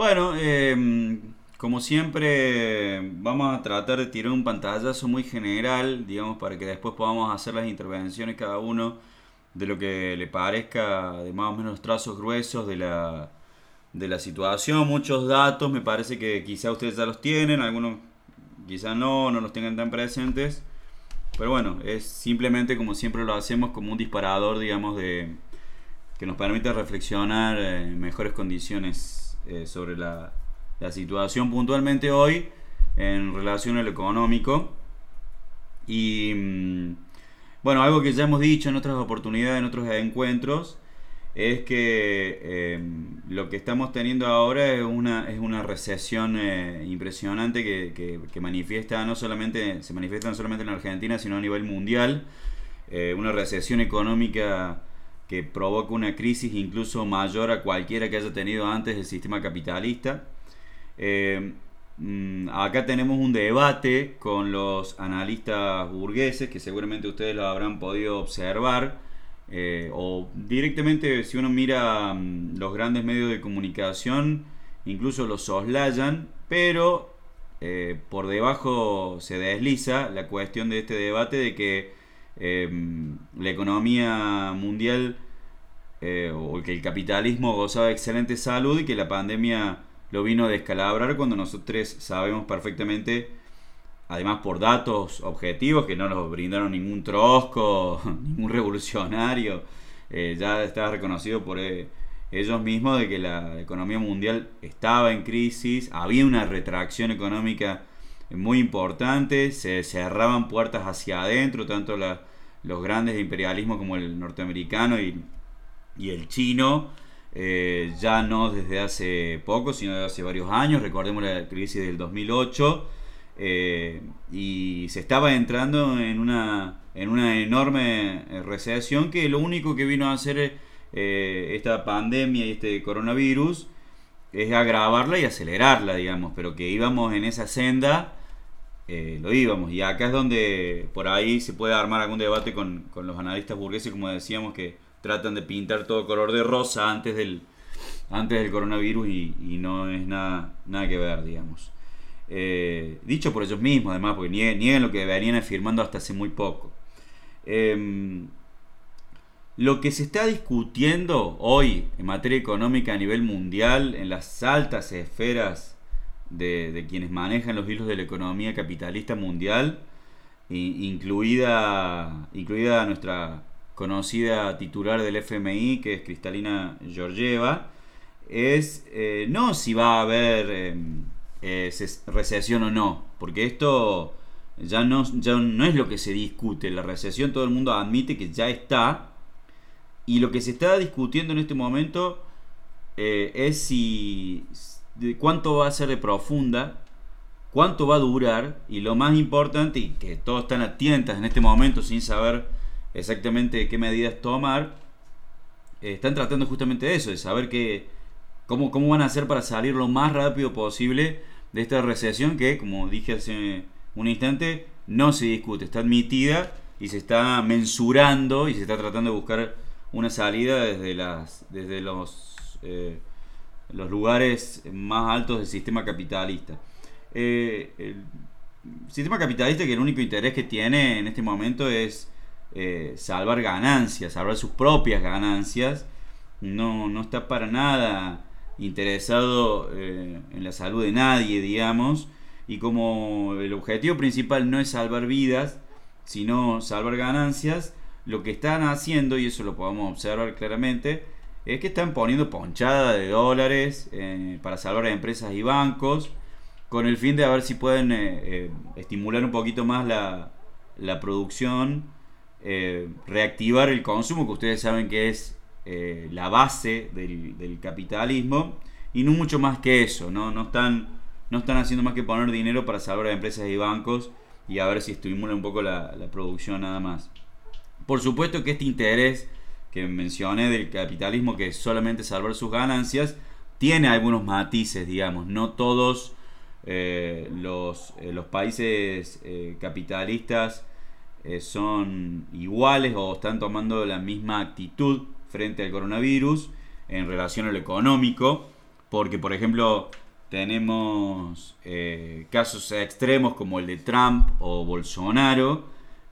Bueno, em, como siempre, vamos a tratar de tirar un pantallazo muy general, digamos, para que después podamos hacer las intervenciones cada uno de lo que le parezca, de más o menos trazos gruesos de la, de la situación, muchos datos, me parece que quizá ustedes ya los tienen, algunos quizá no, no los tengan tan presentes, pero bueno, es simplemente como siempre lo hacemos, como un disparador, digamos, de que nos permite reflexionar en mejores condiciones eh, sobre la, la situación puntualmente hoy en relación al económico. Y mm, bueno, algo que ya hemos dicho en otras oportunidades, en otros encuentros, es que em, lo que estamos teniendo ahora es una, es una recesión eh, impresionante que, que, manifiesta no solamente, se manifiesta no solamente en Argentina, sino a nivel mundial. Eh, una recesión económica que provoca una crisis incluso mayor a cualquiera que haya tenido antes el sistema capitalista. Em, mm, acá tenemos un debate con los analistas burgueses, que seguramente ustedes lo habrán podido observar eh, o directamente si uno mira mm, los grandes medios de comunicación, incluso los soslayan, pero eh, por debajo se desliza la cuestión de este debate de que em, la economía mundial eh, o que el capitalismo gozaba de excelente salud y que la pandemia lo vino a descalabrar cuando nosotros sabemos perfectamente además por datos objetivos que no nos brindaron ningún trosco, ningún revolucionario, eh, ya estaba reconocido por eh, ellos mismos de que la economía mundial estaba en crisis, había una retracción económica muy importante, se cerraban puertas hacia adentro, tanto los grandes imperialismos como el norteamericano y, el chino, eh, ya no desde hace poco, sino desde hace varios años, recordemos la crisis del 2008, eh, y se estaba entrando en una, en una enorme eh, recesión que lo único que vino a hacer esta pandemia y este coronavirus es agravarla y acelerarla, digamos, pero que íbamos en esa senda, lo íbamos. Y acá es donde por ahí se puede armar algún debate con, con los analistas burgueses, como decíamos, que tratan de pintar todo color de rosa antes del, antes del coronavirus y, no es nada, nada que ver, digamos. Eh, dicho por ellos mismos, además, porque niegan, lo que venían afirmando hasta hace muy poco. Em, lo que se está discutiendo hoy en materia económica a nivel mundial, en las altas esferas de, quienes manejan los hilos de la economía capitalista mundial, incluida, incluida nuestra conocida titular del FMI, que es Cristalina Georgieva, es eh, no si va a haber em, eh, recesión o no, porque esto ya no, ya no es lo que se discute, la recesión todo el mundo admite que ya está, y lo que se está discutiendo en este momento eh, es si de cuánto va a ser de profunda, cuánto va a durar, y lo más importante, y que todos están a tientas en este momento sin saber exactamente qué medidas tomar, eh, están tratando justamente de eso, de saber que, cómo, cómo van a hacer para salir lo más rápido posible de esta recesión que, como dije hace un instante, no se discute, está admitida y se está mensurando y se está tratando de buscar una salida desde, las, desde los, eh, los lugares más altos del sistema capitalista. Eh, el sistema capitalista que el único interés que tiene en este momento es eh, salvar ganancias, salvar sus propias ganancias, no, no está para nada interesado eh, en la salud de nadie, digamos, y como el objetivo principal no es salvar vidas, sino salvar ganancias, lo que están haciendo, y eso lo podemos observar claramente, es que están poniendo ponchada de dólares eh, para salvar a empresas y bancos, con el fin de a ver si pueden eh, estimular un poquito más la, la producción, reactivar el consumo, que ustedes saben que es eh, la base del, capitalismo y no mucho más que eso, ¿no? No están, no están haciendo más que poner dinero para salvar a empresas y bancos y a ver si estimula un poco la, producción nada más. Por supuesto que este interés que mencioné del capitalismo, que solamente salvar sus ganancias, tiene algunos matices, digamos, no todos eh, los, eh, los, países capitalistas son iguales o están tomando la misma actitud frente al coronavirus en relación a lo económico. porque por ejemplo tenemos eh, casos extremos como el de Trump o Bolsonaro,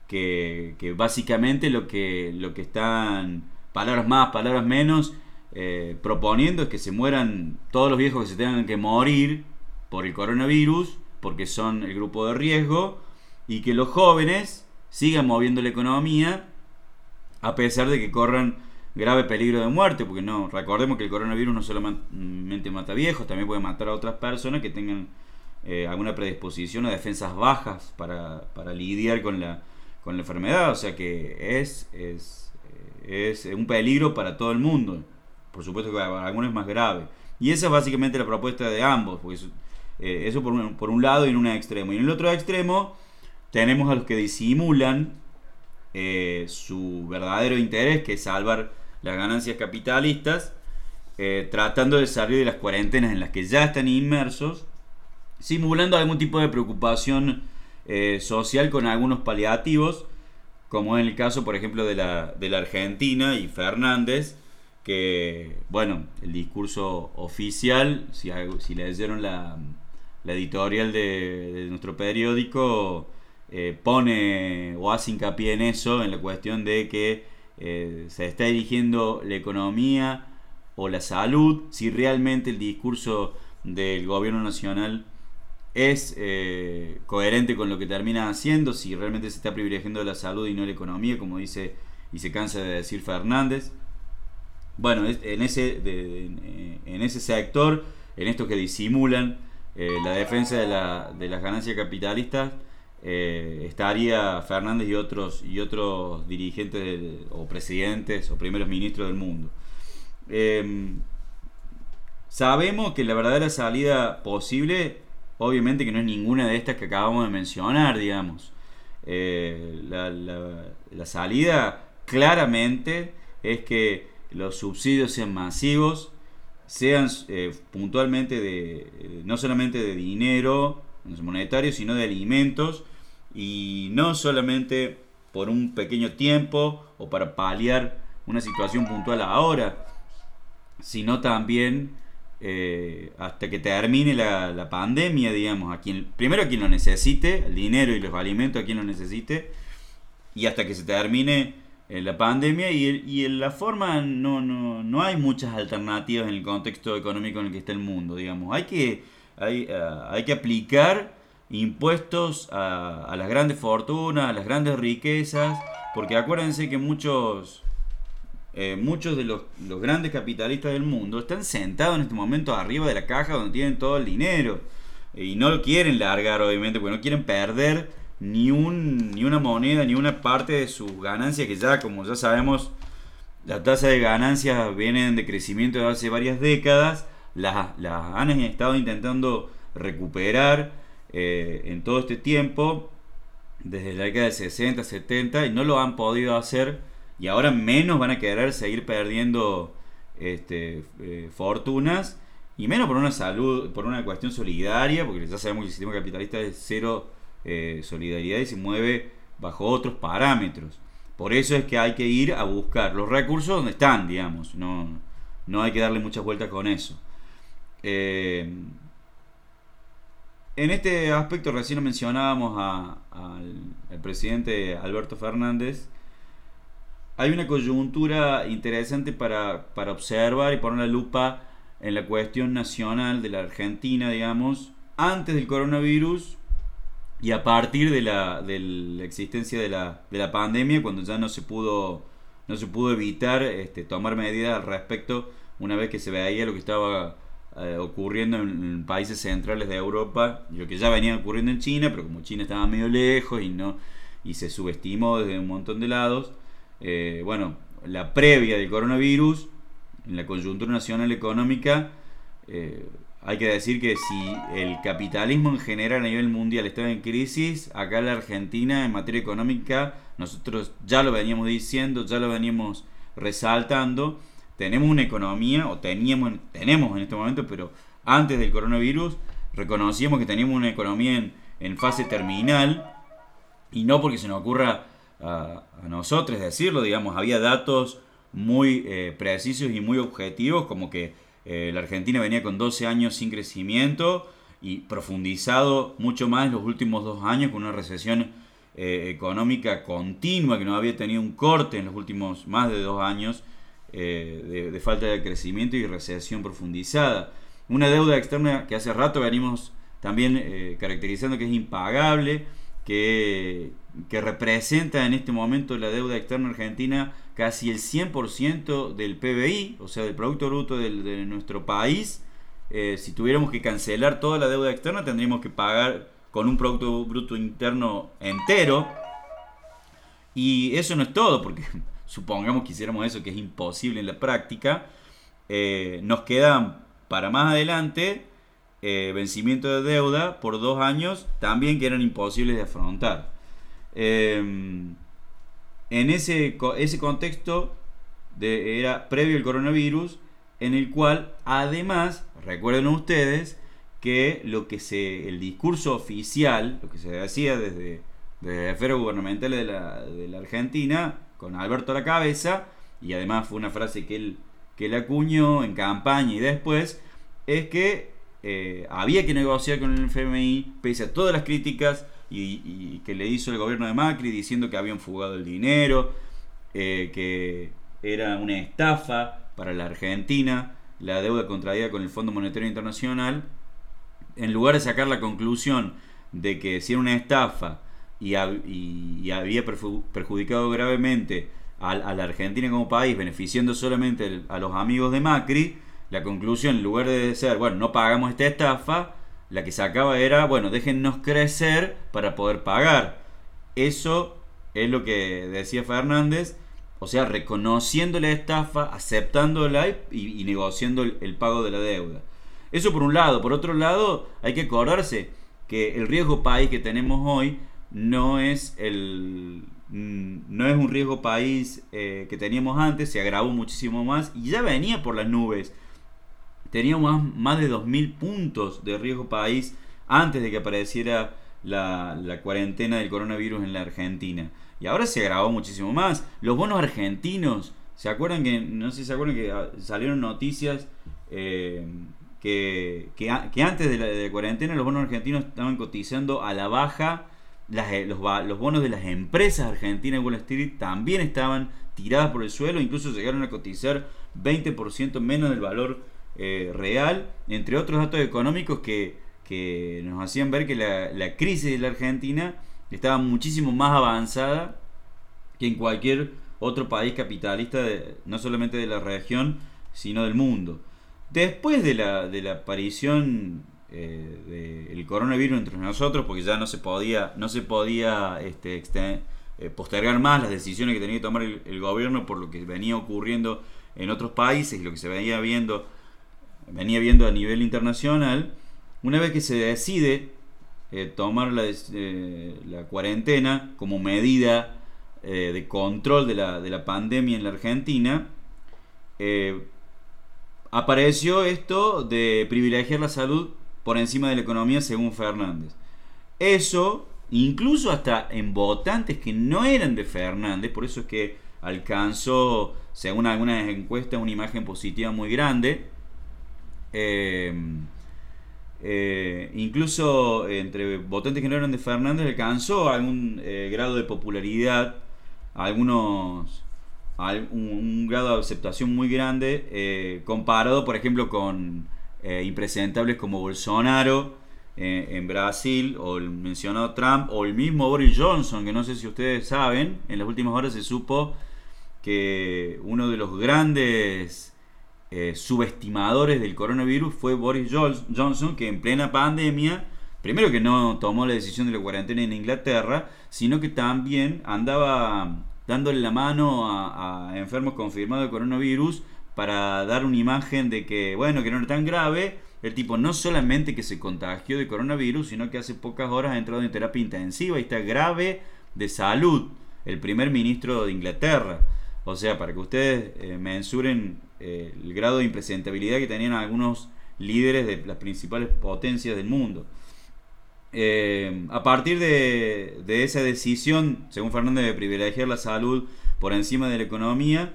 que, básicamente lo que, lo que están, palabras más, palabras menos, eh, proponiendo es que se mueran todos los viejos que se tengan que morir por el coronavirus, porque son el grupo de riesgo, y que los jóvenes sigan moviendo la economía a pesar de que corran grave peligro de muerte, porque no, recordemos que el coronavirus no solamente mata viejos, también puede matar a otras personas que tengan eh, alguna predisposición a defensas bajas para, para, lidiar con la, con la enfermedad, o sea que es, es, es un peligro para todo el mundo, por supuesto que para algunos es más grave. Y esa es básicamente la propuesta de ambos, porque eso, eh, eso por, un, por un lado y en un extremo. Y en el otro extremo tenemos a los que disimulan eh, su verdadero interés, que es salvar las ganancias capitalistas, eh, tratando de salir de las cuarentenas en las que ya están inmersos, simulando algún tipo de preocupación eh, social con algunos paliativos, como en el caso, por ejemplo, de la, de la Argentina y Fernández, que, bueno, el discurso oficial, si, si leyeron la, la editorial de, nuestro periódico, eh, pone o hace hincapié en eso, en la cuestión de que eh, se está dirigiendo la economía o la salud, si realmente el discurso del gobierno nacional es eh, coherente con lo que termina haciendo, si realmente se está privilegiando la salud y no la economía, como dice y se cansa de decir Fernández. Bueno, en ese, en ese sector, en estos que disimulan la defensa de, la, de las ganancias capitalistas, eh, estaría Fernández y otros, y otros dirigentes o presidentes o primeros ministros del mundo. Em, sabemos que la verdadera salida posible, obviamente que no es ninguna de estas que acabamos de mencionar, digamos. Eh, la, salida claramente es que los subsidios sean masivos, sean eh, puntualmente de, no solamente de dinero, monetarios, sino de alimentos y no solamente por un pequeño tiempo o para paliar una situación puntual ahora, sino también eh, hasta que termine la, pandemia, digamos, a quien, primero a quien lo necesite, el dinero y los alimentos a quien lo necesite, y hasta que se termine eh, la pandemia y, y en la forma no, no, no hay muchas alternativas en el contexto económico en el que está el mundo, digamos, hay que, hay, eh, hay que aplicar impuestos a, las grandes fortunas, a las grandes riquezas, porque acuérdense que muchos, eh, muchos de los, grandes capitalistas del mundo están sentados en este momento arriba de la caja donde tienen todo el dinero. Y no lo quieren largar obviamente porque no quieren perder ni, un, ni una moneda ni una parte de sus ganancias que ya como ya sabemos la tasa de ganancias vienen de crecimiento de hace varias décadas. Las, las han estado intentando recuperar eh, en todo este tiempo, desde la década de 60, 70, y no lo han podido hacer, y ahora menos van a querer seguir perdiendo este, eh, fortunas, y menos por una salud, por una cuestión solidaria, porque ya sabemos que el sistema capitalista es cero eh, solidaridad y se mueve bajo otros parámetros. Por eso es que hay que ir a buscar los recursos donde están, digamos. No, no hay que darle muchas vueltas con eso. En este aspecto recién mencionábamos al, presidente Alberto Fernández. Hay una coyuntura interesante para, observar y poner la lupa en la cuestión nacional de la Argentina, digamos, antes del coronavirus y a partir de la, existencia de la, pandemia, cuando ya no se pudo, no se pudo evitar este, tomar medidas al respecto una vez que se veía lo que estaba eh, ocurriendo en, países centrales de Europa, lo que ya venía ocurriendo en China, pero como China estaba medio lejos y no y se subestimó desde un montón de lados, eh, bueno, la previa del coronavirus, en la coyuntura nacional económica, eh, hay que decir que si el capitalismo en general a nivel mundial estaba en crisis, acá en la Argentina en materia económica nosotros ya lo veníamos diciendo, ya lo veníamos resaltando, tenemos una economía, o teníamos, tenemos en este momento, pero antes del coronavirus reconocíamos que teníamos una economía en, fase terminal, y no porque se nos ocurra a, nosotros decirlo, digamos, había datos muy eh, precisos y muy objetivos, como que Eh, la Argentina venía con 12 años sin crecimiento y profundizado mucho más los últimos dos años con una recesión eh, económica continua que no había tenido un corte en los últimos más de dos años de, falta de crecimiento y recesión profundizada. Una deuda externa que hace rato venimos también caracterizando que es impagable, que, representa en este momento la deuda externa argentina casi el 100% del PBI, o sea, del Producto Bruto de nuestro país. Eh, si tuviéramos que cancelar toda la deuda externa, tendríamos que pagar con un Producto Bruto Interno entero. Y eso no es todo, porque supongamos que hiciéramos eso, que es imposible en la práctica. Eh, nos quedan para más adelante eh, vencimiento de deuda por dos años también que eran imposibles de afrontar. Em, en ese, ese contexto de, era previo el coronavirus, en el cual además, recuerden ustedes, que lo que se, el discurso oficial, lo que se decía desde, desde la esfera gubernamental de la, de la Argentina, con Alberto a la cabeza, y además fue una frase que él, que él acuñó en campaña y después, es que eh, había que negociar con el FMI, pese a todas las críticas y, que le hizo el gobierno de Macri diciendo que habían fugado el dinero, eh, que era una estafa para la Argentina, la deuda contraída con el Fondo Monetario Internacional, en lugar de sacar la conclusión de que si era una estafa y, había perjudicado gravemente a, la Argentina como país, beneficiando solamente a los amigos de Macri, la conclusión, en lugar de ser, bueno, no pagamos esta estafa, la que sacaba era, bueno, déjennos crecer para poder pagar. Eso es lo que decía Fernández, o sea, reconociendo la estafa, aceptándola y, y negociando el, pago de la deuda. Eso por un lado. Por otro lado, hay que acordarse que el riesgo país que tenemos hoy no es el mm, no es un riesgo país eh, que teníamos antes, se agravó muchísimo más y ya venía por las nubes teníamos más de 2.000 puntos de riesgo país antes de que apareciera la, cuarentena del coronavirus en la Argentina. Y ahora se agravó muchísimo más. Los bonos argentinos, ¿se acuerdan que, no sé si se acuerdan que ah, salieron noticias eh, que, que, antes de la, cuarentena los bonos argentinos estaban cotizando a la baja? Eh, los, los, bonos de las empresas argentinas de Wall Street también estaban tiradas por el suelo, incluso llegaron a cotizar 20% menos del valor eh, real, entre otros datos económicos que, nos hacían ver que la, crisis de la Argentina estaba muchísimo más avanzada que en cualquier otro país capitalista, no solamente de la región, sino del mundo. Después de la, de la aparición eh, del coronavirus entre nosotros, porque ya no se podía, no se podía este, eh, postergar más las decisiones que tenía que tomar el, el, gobierno por lo que venía ocurriendo en otros países y lo que se venía viendo venía viendo a nivel internacional, una vez que se decide eh, tomar la, eh, la, cuarentena como medida eh, de control de la, de la, pandemia en la Argentina, apareció esto de privilegiar la salud por encima de la economía según Fernández. Eso, incluso hasta en votantes que no eran de Fernández, por eso es que alcanzó, según algunas encuestas, una imagen positiva muy grande, eh, eh, incluso entre votantes que no eran de Fernández alcanzó algún eh, grado de popularidad, algunos un, grado de aceptación muy grande comparado, por ejemplo, con impresentables como Bolsonaro en Brasil o el mencionado Trump o el mismo Boris Johnson, que no sé si ustedes saben, en las últimas horas se supo que uno de los grandes eh, subestimadores del coronavirus fue Boris Johnson, que en plena pandemia, primero que no tomó la decisión de la cuarentena en Inglaterra, sino que también andaba dándole la mano a, enfermos confirmados de coronavirus para dar una imagen de que, bueno, que no era tan grave. El tipo no solamente que se contagió de coronavirus, sino que hace pocas horas ha entrado en terapia intensiva y está grave de salud, el primer ministro de Inglaterra. O sea, para que ustedes eh, mensuren eh, el grado de impresentabilidad que tenían algunos líderes de las principales potencias del mundo. Eh, a partir de, esa decisión, según Fernández, de privilegiar la salud por encima de la economía,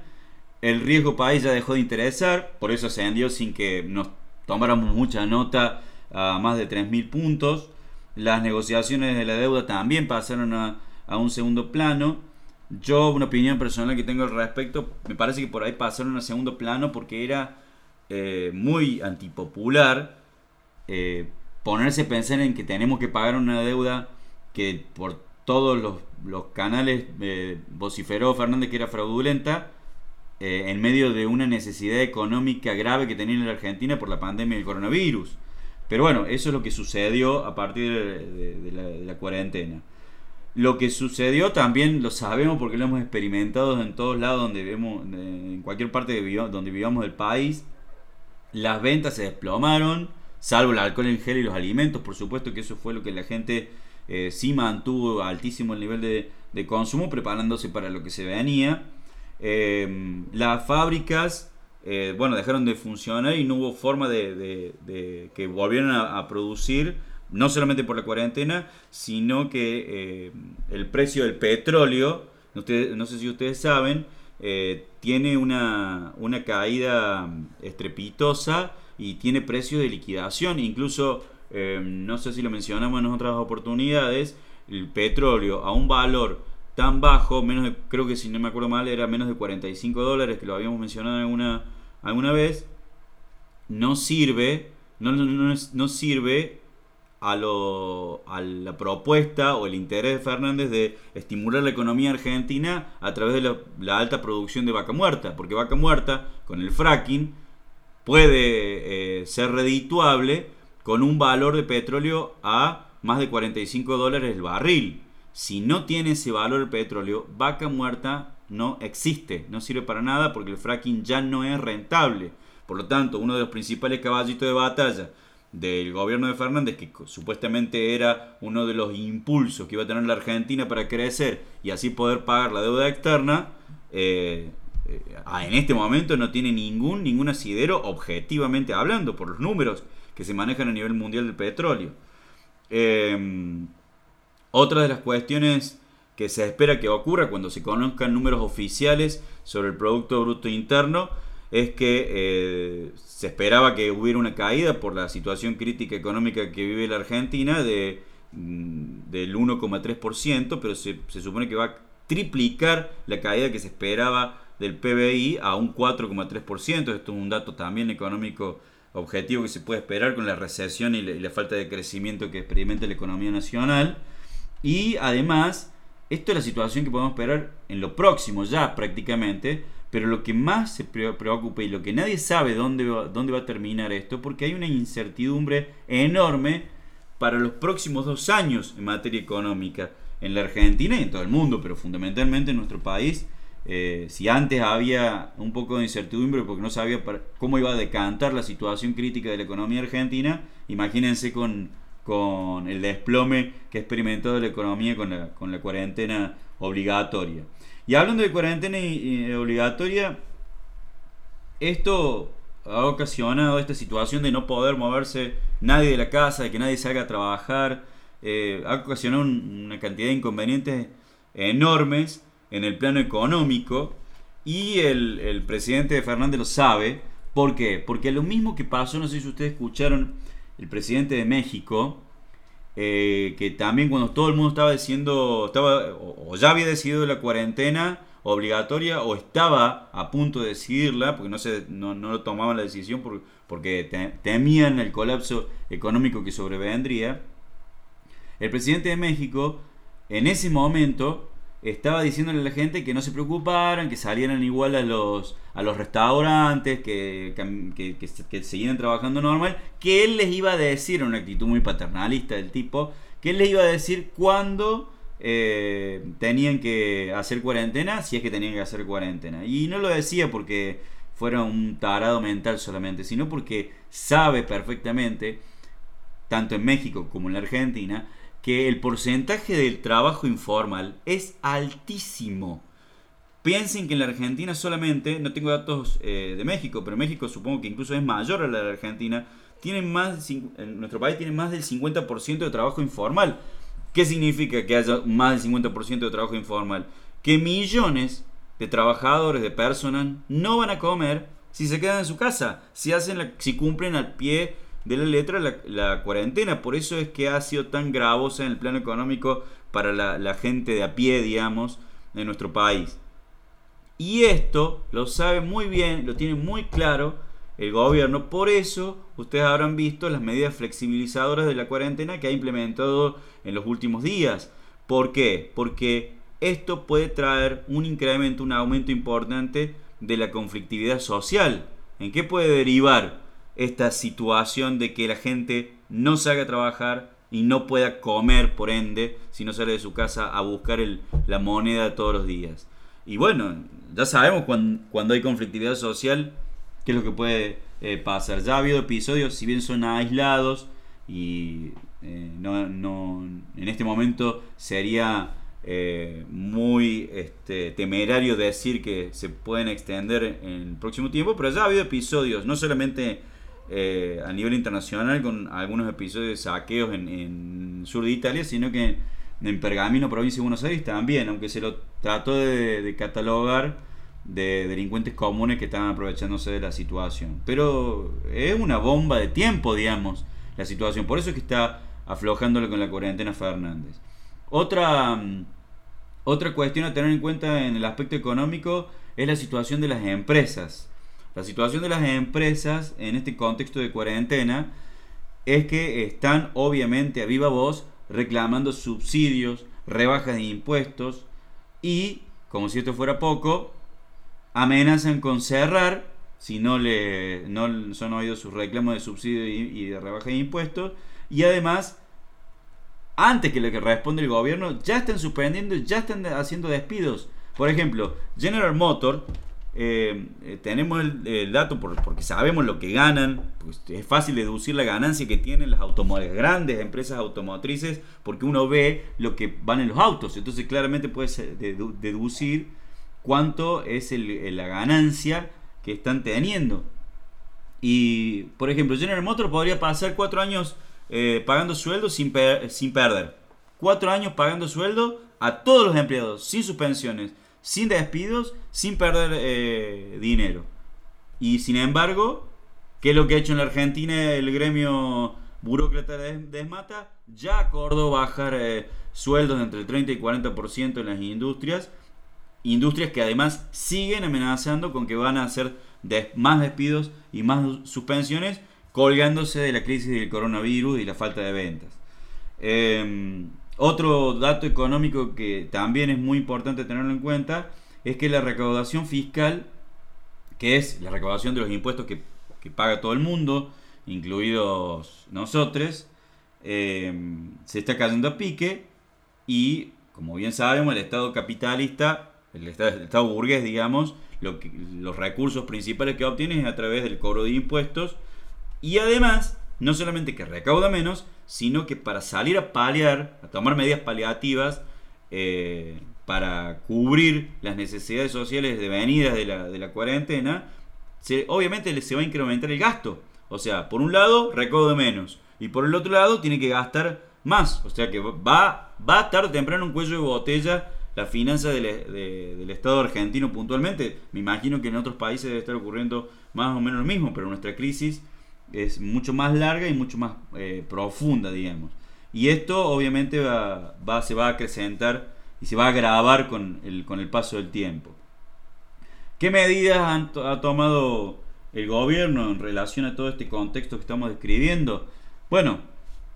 el riesgo país ya dejó de interesar, por eso ascendió sin que nos tomáramos mucha nota a más de 3.000 puntos. Las negociaciones de la deuda también pasaron a, un segundo plano. Yo, una opinión personal que tengo al respecto, me parece que por ahí pasaron a segundo plano porque era eh, muy antipopular eh, ponerse a pensar en que tenemos que pagar una deuda que por todos los, canales eh, vociferó Fernández que era fraudulenta eh, en medio de una necesidad económica grave que tenía en la Argentina por la pandemia del coronavirus. Pero bueno, eso es lo que sucedió a partir de, la, cuarentena. Lo que sucedió también lo sabemos porque lo hemos experimentado en todos lados donde vemos, en cualquier parte de, donde vivamos del país. Las ventas se desplomaron, salvo el alcohol en gel y los alimentos, por supuesto que eso fue lo que la gente eh, sí mantuvo altísimo el nivel de, consumo, preparándose para lo que se venía. Em, las fábricas, eh, bueno, dejaron de funcionar y no hubo forma de, que volvieran a, producir, no solamente por la cuarentena, sino que em, el precio del petróleo, no sé si ustedes saben, eh, tiene una, una caída estrepitosa y tiene precio de liquidación, incluso, em, no sé si lo mencionamos en otras oportunidades, el petróleo a un valor tan bajo, menos de, creo que si no me acuerdo mal, era menos de 45 dólares, que lo habíamos mencionado alguna, alguna vez, no sirve, no, no, sirve a, la propuesta o el interés de Fernández de estimular la economía argentina a través de la, alta producción de vaca muerta, porque vaca muerta, con el fracking, puede eh, ser redituable con un valor de petróleo a más de 45 dólares el barril. Si no tiene ese valor el petróleo, vaca muerta no existe, no sirve para nada porque el fracking ya no es rentable. Por lo tanto, uno de los principales caballitos de batalla del gobierno de Fernández, que supuestamente era uno de los impulsos que iba a tener la Argentina para crecer y así poder pagar la deuda externa, eh, eh, en este momento no tiene ningún, ningún asidero objetivamente hablando, por los números que se manejan a nivel mundial del petróleo. Eh, otra de las cuestiones que se espera que ocurra cuando se conozcan números oficiales sobre el Producto Bruto Interno es que eh, se esperaba que hubiera una caída por la situación crítica económica que vive la Argentina de, mm, del 1,3%, pero se, se supone que va a triplicar la caída que se esperaba del PBI a un 4,3%. Esto es un dato también económico objetivo que se puede esperar con la recesión y la falta de crecimiento que experimenta la economía nacional. Y además, esto es la situación que podemos esperar en lo próximo ya prácticamente, pero lo que más se preocupa y lo que nadie sabe dónde va, dónde va a terminar esto, porque hay una incertidumbre enorme para los próximos dos años en materia económica en la Argentina y en todo el mundo, pero fundamentalmente en nuestro país. Eh, si antes había un poco de incertidumbre porque no sabía cómo iba a decantar la situación crítica de la economía argentina, imagínense con con el desplome que ha experimentado la economía con la, con la cuarentena obligatoria. Y hablando de cuarentena obligatoria, esto ha ocasionado esta situación de no poder moverse nadie de la casa, de que nadie salga a trabajar, eh, ha ocasionado una cantidad de inconvenientes enormes en el plano económico y el, el presidente de Fernández lo sabe. ¿Por qué? Porque lo mismo que pasó, no sé si ustedes escucharon el presidente de México, eh, que también cuando todo el mundo estaba diciendo, estaba, o, ya había decidido la cuarentena obligatoria o estaba a punto de decidirla, porque no, se, no, no tomaban la decisión porque temían el colapso económico que sobrevendría, el presidente de México en ese momento estaba diciéndole a la gente que no se preocuparan, que salieran igual a los, a los restaurantes, que, que, que, siguieran trabajando normal, que él les iba a decir, una actitud muy paternalista del tipo, que él les iba a decir cuándo eh, tenían que hacer cuarentena, si es que tenían que hacer cuarentena. Y no lo decía porque fuera un tarado mental solamente, sino porque sabe perfectamente, tanto en México como en la Argentina, que el porcentaje del trabajo informal es altísimo. Piensen que en la Argentina solamente, no tengo datos eh, de México, pero México supongo que incluso es mayor a la de la Argentina, tienen más, en nuestro país tiene más del 50% de trabajo informal. ¿Qué significa que haya más del 50% de trabajo informal? Que millones de trabajadores, de personas, no van a comer si se quedan en su casa, si, hacen si cumplen al pie de la letra la, cuarentena. Por eso es que ha sido tan gravosa en el plano económico para la, gente de a pie, digamos, de nuestro país. Y esto lo sabe muy bien, lo tiene muy claro el gobierno. Por eso ustedes habrán visto las medidas flexibilizadoras de la cuarentena que ha implementado en los últimos días. ¿Por qué? Porque esto puede traer un incremento, un aumento importante de la conflictividad social. ¿En qué puede derivar esta situación de que la gente no salga a trabajar y no pueda comer, por ende, si no sale de su casa a buscar la moneda todos los días? Y bueno, ya sabemos cuando, hay conflictividad social, qué es lo que puede eh, pasar. Ya ha habido episodios, si bien son aislados, y eh, no, no, en este momento sería eh, muy este, temerario decir que se pueden extender en el próximo tiempo, pero ya ha habido episodios, no solamente eh, a nivel internacional, con algunos episodios de saqueos en, en sur de Italia, sino que en Pergamino, provincia de Buenos Aires, también, aunque se lo trató de, catalogar de delincuentes comunes que estaban aprovechándose de la situación. Pero es una bomba de tiempo, digamos, la situación. Por eso es que está aflojándole con la cuarentena Fernández. Otra mm, otra cuestión a tener en cuenta en el aspecto económico es la situación de las empresas. La situación de las empresas en este contexto de cuarentena es que están obviamente a viva voz reclamando subsidios, rebajas de impuestos y, como si esto fuera poco, amenazan con cerrar si no, le, no son oídos sus reclamos de subsidio y, de rebaja de impuestos y además antes que lo que responde el gobierno, ya están suspendiendo, ya están haciendo despidos. Por ejemplo, General Motor, eh, eh, tenemos el, dato porque sabemos lo que ganan, pues es fácil deducir la ganancia que tienen las grandes empresas automotrices, porque uno ve lo que van en los autos, entonces claramente puedes deducir cuánto es la ganancia que están teniendo. Y, por ejemplo, General Motor podría pasar cuatro años eh, pagando sueldo sin, sin perder. Cuatro años pagando sueldo a todos los empleados, sin suspensiones, sin despidos, sin perder eh, dinero. Y sin embargo, ¿qué es lo que ha hecho en la Argentina el gremio burócrata de Desmata? Ya acordó bajar eh, sueldos entre el 30 y 40% en las industrias. Industrias que además siguen amenazando con que van a hacer más despidos y más suspensiones colgándose de la crisis del coronavirus y la falta de ventas. Em, otro dato económico que también es muy importante tenerlo en cuenta es que la recaudación fiscal, que es la recaudación de los impuestos que, paga todo el mundo, incluidos nosotros, em, se está cayendo a pique y, como bien sabemos, el Estado capitalista, el Estado, burgués, digamos, lo que, los recursos principales que obtiene es a través del cobro de impuestos y además, no solamente que recauda menos, sino que para salir a paliar, a tomar medidas paliativas, eh, para cubrir las necesidades sociales devenidas de la, de la cuarentena, se, obviamente se va a incrementar el gasto. O sea, por un lado, recauda menos. Y por el otro lado, tiene que gastar más. O sea que va, va a estar temprano un cuello de botella la finanza del, del, Estado argentino puntualmente. Me imagino que en otros países debe estar ocurriendo más o menos lo mismo, pero nuestra crisis es mucho más larga y mucho más eh, profunda, digamos. Y esto obviamente va, se va a acrecentar y se va a agravar con el, con el paso del tiempo. ¿Qué medidas ha tomado el gobierno en relación a todo este contexto que estamos describiendo? Bueno,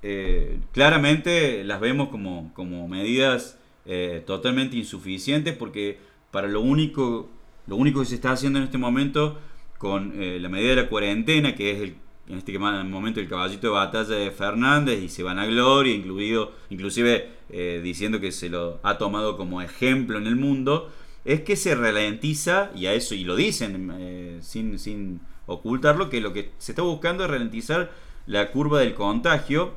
eh, claramente las vemos como, como medidas eh, totalmente insuficientes porque para lo único, lo único que se está haciendo en este momento con la medida de la cuarentena, que es el en este momento el caballito de batalla de Fernández y se van a gloria, incluido, inclusive eh, diciendo que se lo ha tomado como ejemplo en el mundo, es que se ralentiza, y a eso, y lo dicen eh, sin, sin ocultarlo, que lo que se está buscando es ralentizar la curva del contagio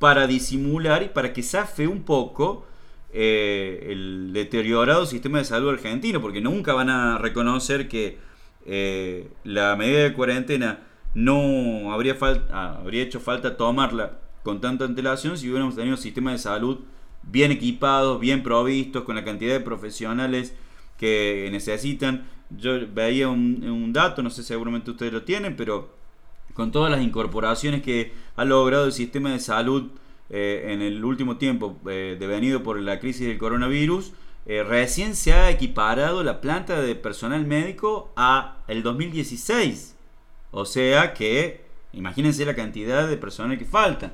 para disimular y para que zafe un poco eh, el deteriorado sistema de salud argentino, porque nunca van a reconocer que la medida de cuarentena no habría, falta, habría hecho falta tomarla con tanta antelación si hubiéramos tenido sistemas de salud bien equipados, bien provistos, con la cantidad de profesionales que necesitan. Yo veía un, dato, no sé, seguramente ustedes lo tienen, pero con todas las incorporaciones que ha logrado el sistema de salud eh, en el último tiempo, eh, devenido por la crisis del coronavirus, eh, recién se ha equiparado la planta de personal médico a el 2016. O sea que, imagínense la cantidad de personal que falta.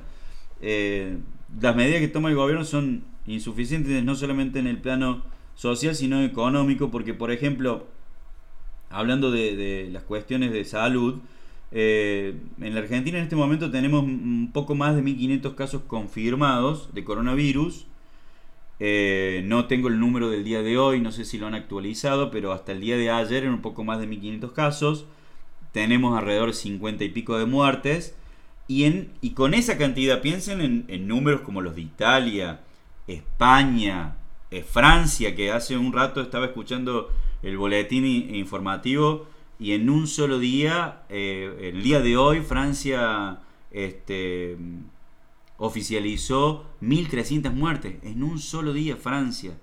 las medidas que toma el gobierno son insuficientes no solamente en el plano social, sino económico, porque por ejemplo, hablando de, las cuestiones de salud, eh, en la Argentina en este momento tenemos un poco más de 1.500 casos confirmados de coronavirus. Eh, no tengo el número del día de hoy, no sé si lo han actualizado, pero hasta el día de ayer eran un poco más de 1.500 casos. Tenemos alrededor de 50 y pico de muertes. Y, en, y con esa cantidad, piensen en, números como los de Italia, España, eh, Francia, que hace un rato estaba escuchando el boletín informativo y en un solo día, eh, el día de hoy, Francia este, oficializó 1.300 muertes. En un solo día, Francia.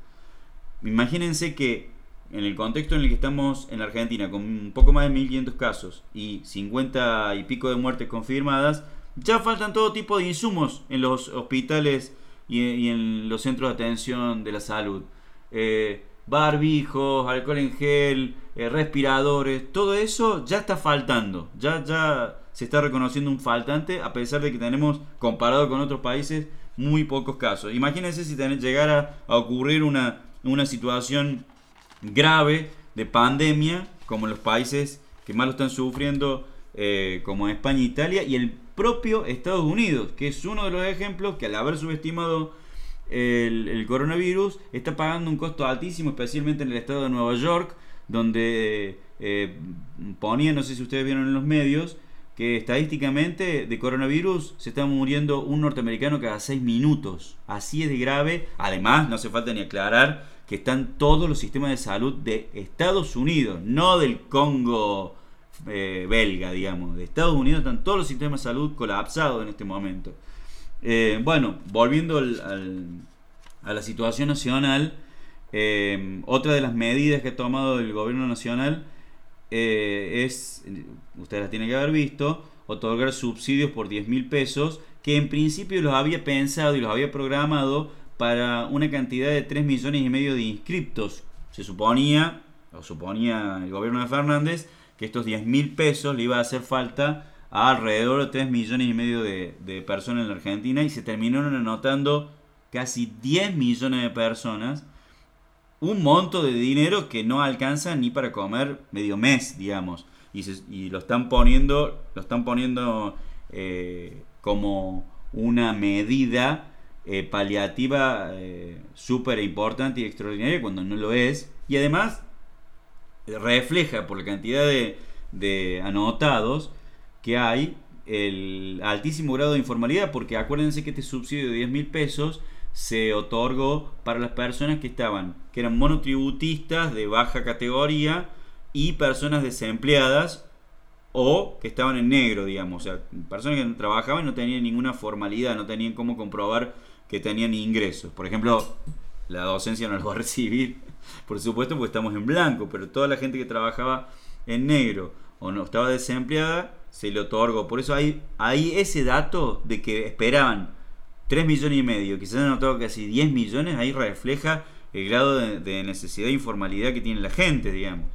Imagínense que en el contexto en el que estamos en Argentina, con un poco más de 1.500 casos y 50 y pico de muertes confirmadas, ya faltan todo tipo de insumos en los hospitales y, en los centros de atención de la salud. Eh, barbijos, alcohol en gel, eh, respiradores, todo eso ya está faltando. Ya, ya se está reconociendo un faltante a pesar de que tenemos, comparado con otros países, muy pocos casos. Imagínense si llegara a ocurrir una, una situación grave de pandemia, como los países que más lo están sufriendo, eh, como España e Italia, y el propio Estados Unidos, que es uno de los ejemplos que al haber subestimado el, coronavirus está pagando un costo altísimo, especialmente en el estado de Nueva York, donde eh, ponía, no sé si ustedes vieron en los medios, que estadísticamente de coronavirus se está muriendo un norteamericano cada seis minutos. Así es de grave. Además, no hace falta ni aclarar que están todos los sistemas de salud de Estados Unidos, no del Congo eh, belga, digamos. De Estados Unidos están todos los sistemas de salud colapsados en este momento. Eh, bueno, volviendo a la situación nacional, eh, otra de las medidas que ha tomado el gobierno nacional es, ustedes las tienen que haber visto, otorgar subsidios por 10 mil pesos, que en principio los había pensado y los había programado para una cantidad de 3 millones y medio de inscriptos. Se suponía, o suponía el gobierno de Fernández, que estos 10 mil pesos le iba a hacer falta a alrededor de 3 millones y medio de, personas en la Argentina y se terminaron anotando casi 10 millones de personas, un monto de dinero que no alcanza ni para comer medio mes, digamos, y, lo están poniendo, lo están poniendo eh, como una medida eh, paliativa eh, súper importante y extraordinaria cuando no lo es, y además refleja por la cantidad de, anotados que hay el altísimo grado de informalidad, porque acuérdense que este subsidio de 10 mil pesos se otorgó para las personas que estaban, que eran monotributistas de baja categoría y personas desempleadas o que estaban en negro, digamos, o sea, personas que trabajaban y no tenían ninguna formalidad, no tenían cómo comprobar que tenían ingresos. Por ejemplo, la docencia no los va a recibir por supuesto, porque estamos en blanco, pero toda la gente que trabajaba en negro o no estaba desempleada, se le otorgó. Por eso hay, hay ese dato de que esperaban 3 millones y medio, se han anotado casi 10 millones, ahí refleja el grado de, necesidad e informalidad que tiene la gente, digamos.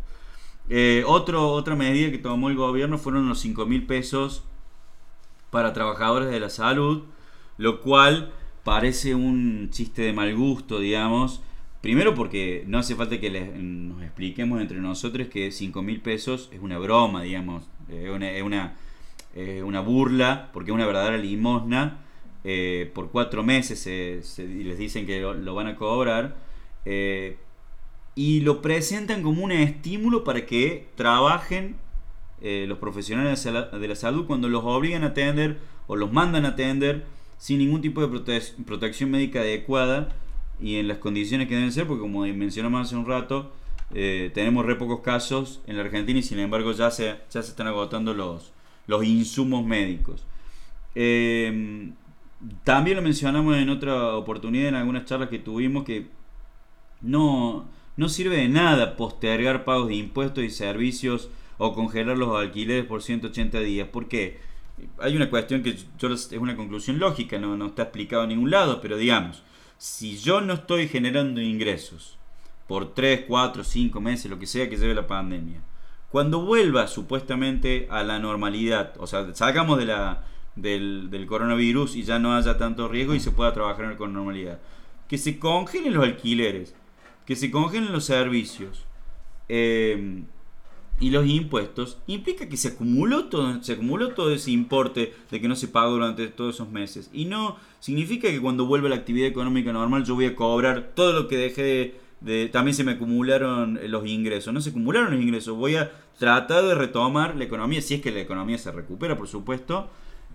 Eh, otra medida que tomó el gobierno fueron los 5 mil pesos para trabajadores de la salud, lo cual parece un chiste de mal gusto, digamos, Primero porque no hace falta que nos expliquemos entre nosotros que 5 mil pesos es una broma, digamos, es una, una, burla, porque es una verdadera limosna. Eh, por cuatro meses se, les dicen que lo, van a cobrar. Eh, y lo presentan como un estímulo para que trabajen eh, los profesionales de la salud cuando los obligan a atender o los mandan a atender sin ningún tipo de protección médica adecuada y en las condiciones que deben ser, porque como mencionamos hace un rato, eh, tenemos re pocos casos en la Argentina y sin embargo ya se, ya se están agotando los, los insumos médicos. Em, también lo mencionamos en otra oportunidad, en algunas charlas que tuvimos, que no, no sirve de nada postergar pagos de impuestos y servicios o congelar los alquileres por 180 días. ¿Por qué? Hay una cuestión que yo, es una conclusión lógica, no, no está explicado en ningún lado, pero digamos, si yo no estoy generando ingresos por 3, 4, 5 meses, lo que sea que lleve la pandemia, cuando vuelva supuestamente a la normalidad, o sea, salgamos de la, del, del, coronavirus y ya no haya tanto riesgo y se pueda trabajar con normalidad, que se congelen los alquileres, que se congelen los servicios eh, y los impuestos, implica que se acumuló todo, se acumuló todo ese importe de que no se pagó durante todos esos meses. Y no significa que cuando vuelva la actividad económica normal yo voy a cobrar todo lo que dejé de, también se me acumularon los ingresos. No se acumularon los ingresos. Voy a tratar de retomar la economía, si es que la economía se recupera, por supuesto.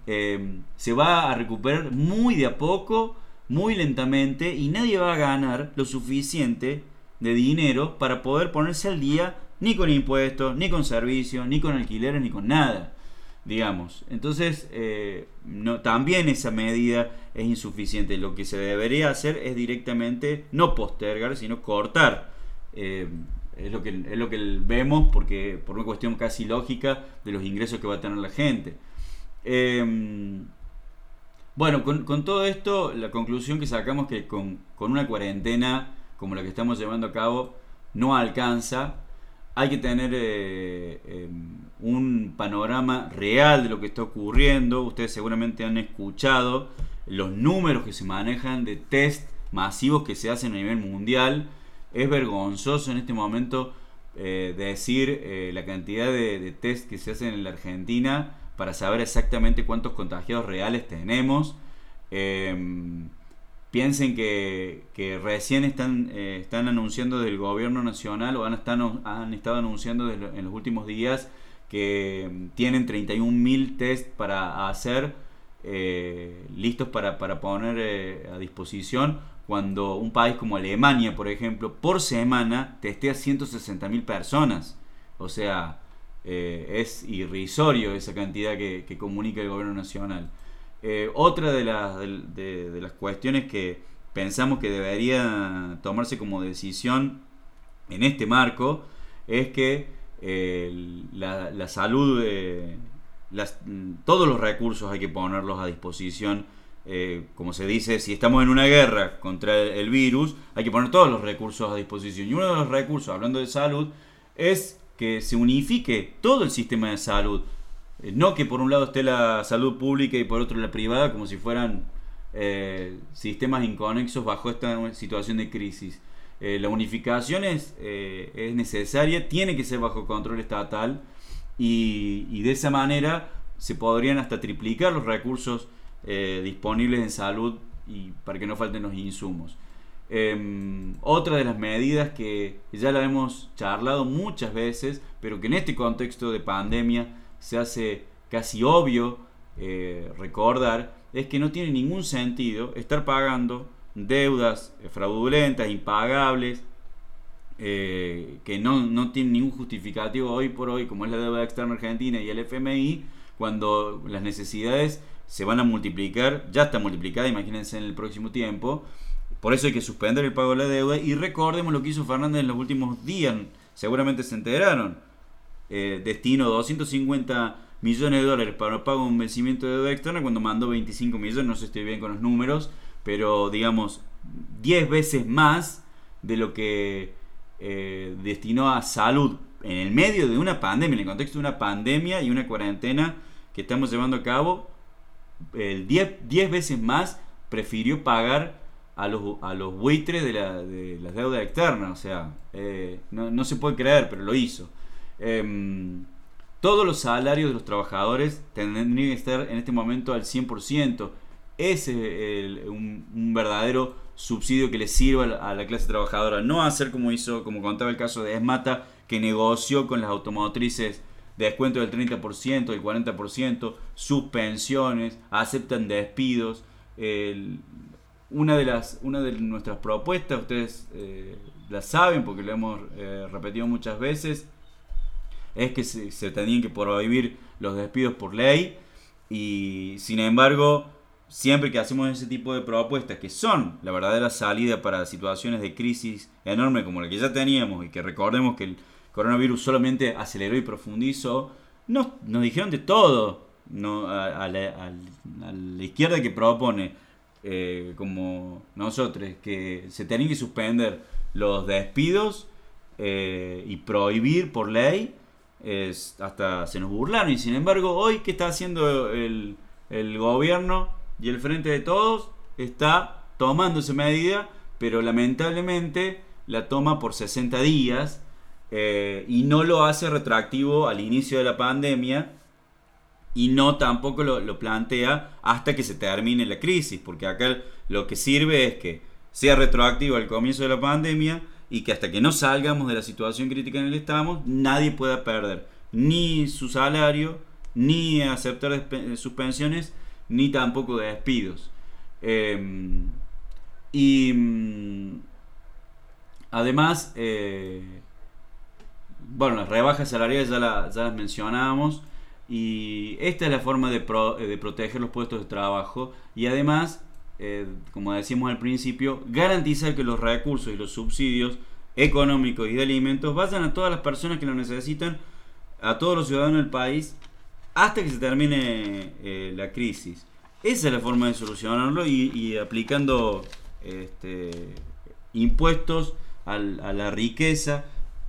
Eh, se va a recuperar muy de a poco muy lentamente y nadie va a ganar lo suficiente de dinero para poder ponerse al día ni con impuestos, ni con servicios, ni con alquileres, ni con nada, digamos. Entonces, eh, no, también esa medida es insuficiente. Lo que se debería hacer es directamente no postergar, sino cortar. Eh, es lo, que, es lo que vemos porque por una cuestión casi lógica de los ingresos que va a tener la gente. Eh, bueno, con, todo esto, la conclusión que sacamos es que con, una cuarentena como la que estamos llevando a cabo no alcanza. Hay que tener eh, em, un panorama real de lo que está ocurriendo. Ustedes seguramente han escuchado los números que se manejan de test masivos que se hacen a nivel mundial. Es vergonzoso en este momento eh, decir eh, la cantidad de, de test que se hacen en la Argentina para saber exactamente cuántos contagiados reales tenemos. Piensen que, recién están, eh, están anunciando del gobierno nacional o han, están, han estado anunciando en los últimos días que em, tienen 31.000 test para hacer eh, listos para, poner eh, a disposición cuando un país como Alemania, por ejemplo, por semana testea 160.000 personas. O sea, eh, es irrisorio esa cantidad que, comunica el gobierno nacional. Eh, otra de, de, las cuestiones que pensamos que debería tomarse como decisión en este marco es que eh, la, salud, todos los recursos hay que ponerlos a disposición. como se dice, si estamos en una guerra contra el virus, hay que poner todos los recursos a disposición. Y uno de los recursos, hablando de salud, es que se unifique todo el sistema de salud. Eh, no que por un lado esté la salud pública y por otro la privada, como si fueran eh, sistemas inconexos bajo esta situación de crisis. Eh, la unificación es, es, necesaria, tiene que ser bajo control estatal y, de esa manera se podrían hasta triplicar los recursos disponibles en salud y para que no falten los insumos. Em, otra de las medidas que ya la hemos charlado muchas veces, pero que en este contexto de pandemia se hace casi obvio eh, recordar, es que no tiene ningún sentido estar pagando deudas fraudulentas, impagables, eh, que no, no tienen ningún justificativo hoy por hoy, como es la deuda externa argentina y el FMI, cuando las necesidades se van a multiplicar, ya está multiplicada, imagínense en el próximo tiempo, por eso hay que suspender el pago de la deuda y recordemos lo que hizo Fernández en los últimos días. Seguramente se enteraron. Eh, destino 250 millones de dólares para pago de un vencimiento de deuda externa cuando mandó 25 millones, no sé si estoy bien con los números, pero digamos 10 veces más de lo que eh, destinó a salud en el medio de una pandemia, en el contexto de una pandemia y una cuarentena que estamos llevando a cabo, el 10, 10 veces más prefirió pagar a los, a los buitres de, la, de las deudas externas. O sea, eh, no, se puede creer, pero lo hizo. Em, todos los salarios de los trabajadores tendrían que estar en este momento al 100%. Ese es un, verdadero subsidio que le sirva a la, clase trabajadora. No hacer como hizo, como contaba el caso de Esmata, que negoció con las automotrices de descuento del 30%, del 40%, suspensiones, aceptan despidos. Una de, las, una de nuestras propuestas, ustedes eh, la saben porque lo hemos eh, repetido muchas veces, es que se, tenían que prohibir los despidos por ley y sin embargo siempre que hacemos ese tipo de propuestas que son la verdadera salida para situaciones de crisis enorme como la que ya teníamos y que recordemos que el coronavirus solamente aceleró y profundizó, nos, nos dijeron de todo. No, a, la, izquierda que propone, eh, como nosotros, que se tienen que suspender los despidos eh, y prohibir por ley, es, hasta se nos burlaron. Y sin embargo, hoy, ¿qué está haciendo el, el gobierno? y el Frente de Todos está tomando esa medida, pero lamentablemente la toma por 60 días eh, y no lo hace retroactivo al inicio de la pandemia y no tampoco lo, plantea hasta que se termine la crisis, porque acá lo que sirve es que sea retroactivo al comienzo de la pandemia y que hasta que no salgamos de la situación crítica en la que estamos, nadie pueda perder ni su salario, ni aceptar suspensiones, ni tampoco de despidos. Em, y mm, además, eh, bueno, las rebajas salariales ya, las mencionábamos y esta es la forma de, eh, de, proteger los puestos de trabajo y además, eh, como decíamos al principio, garantizar que los recursos y los subsidios económicos y de alimentos vayan a todas las personas que lo necesitan, a todos los ciudadanos del país hasta que se termine eh, la crisis. Esa es la forma de solucionarlo y, aplicando este, impuestos a la riqueza,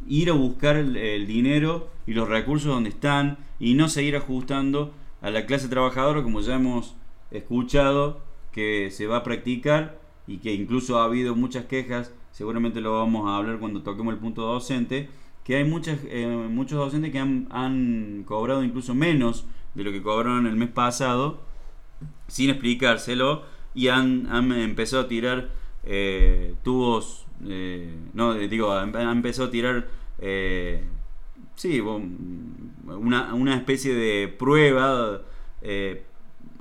ir a buscar el, dinero y los recursos donde están y no seguir ajustando a la clase trabajadora como ya hemos escuchado que se va a practicar y que incluso ha habido muchas quejas, seguramente lo vamos a hablar cuando toquemos el punto docente, que hay muchas, eh, muchos docentes que han, cobrado incluso menos de lo que cobraron el mes pasado, sin explicárselo, y han, empezado a tirar eh, tubos, eh, no, digo, han, empezado a tirar, sí, una, una, especie de prueba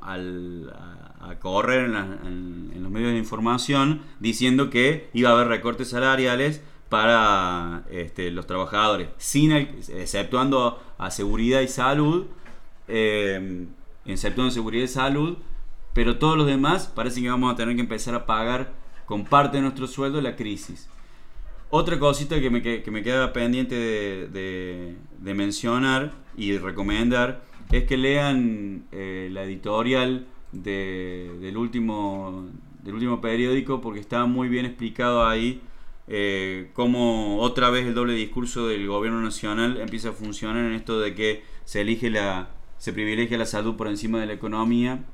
al, a, correr en, en los medios de información diciendo que iba a haber recortes salariales para este, los trabajadores, sin exceptuando a seguridad y salud, eh, exceptuando seguridad y salud, pero todos los demás parece que vamos a tener que empezar a pagar con parte de nuestro sueldo la crisis. Otra cosita que me, que me queda pendiente de, de, mencionar y recomendar es que lean eh, la editorial de, del, último, del último periódico porque está muy bien explicado ahí eh, cómo otra vez el doble discurso del gobierno nacional empieza a funcionar en esto de que se elige la se privilegia la salud por encima de la economía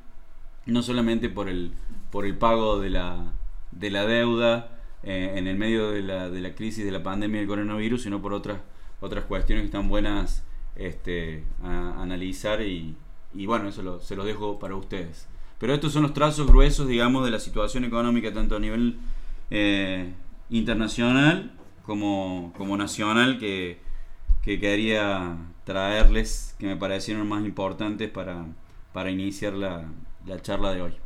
no solamente por el por el pago de la de la deuda eh, en el medio de la, de la crisis de la pandemia del coronavirus sino por otras otras cuestiones que están buenas este, a analizar y, y bueno eso se los dejo para ustedes pero estos son los trazos gruesos digamos de la situación económica tanto a nivel eh, internacional como, como nacional que, que quería traerles, que me parecieron más importantes para, para iniciar la, la charla de hoy.